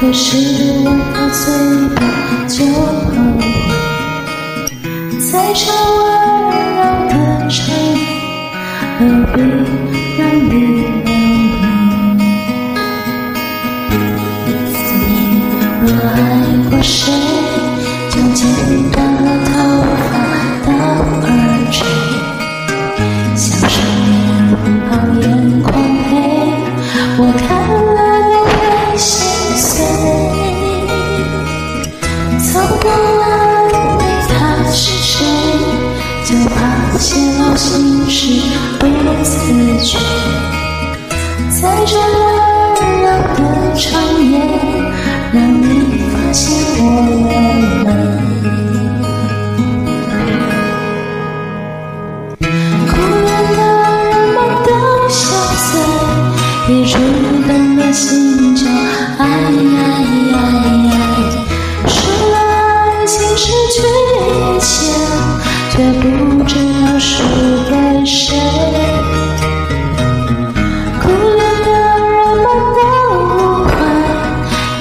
可是我到嘴边就后悔，在这温柔的城，何必让你心事不自觉，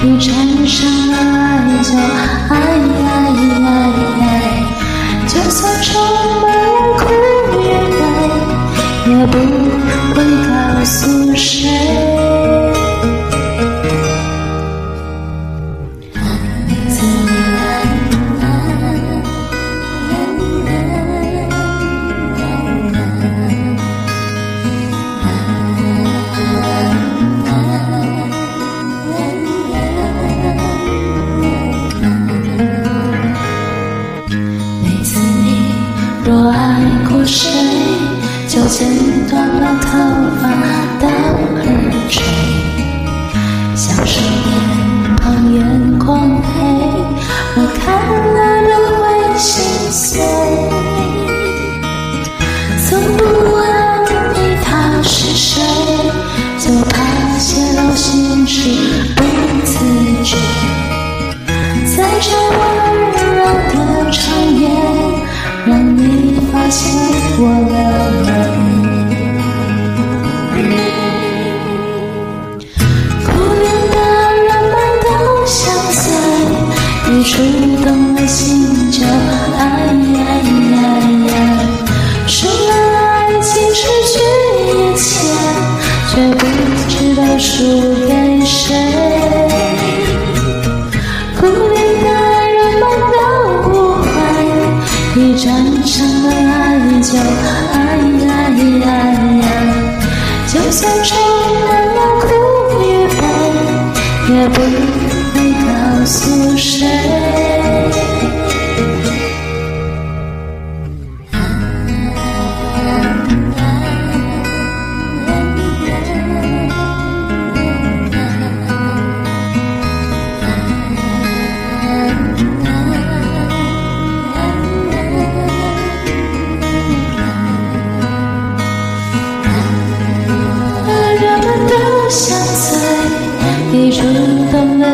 你缠上爱就爱爱爱，就算充满了苦与悲，也不会告诉谁。我的泪，可怜的人们都相随，一触动了心弦，哎呀呀呀，输了爱情，失去一切，却不知道输给谁。成了爱就爱爱爱呀，就算承担了苦与悲，也不会告诉谁。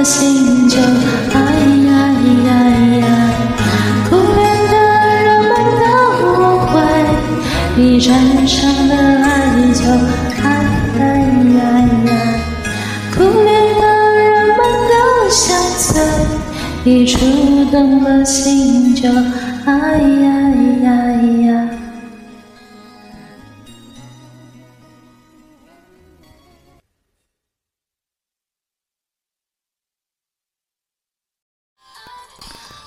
心就哎呀呀呀。苦恋的人们都误会你站上的爱就哎呀呀呀。苦恋的人们都你触动了心就哎呀呀呀。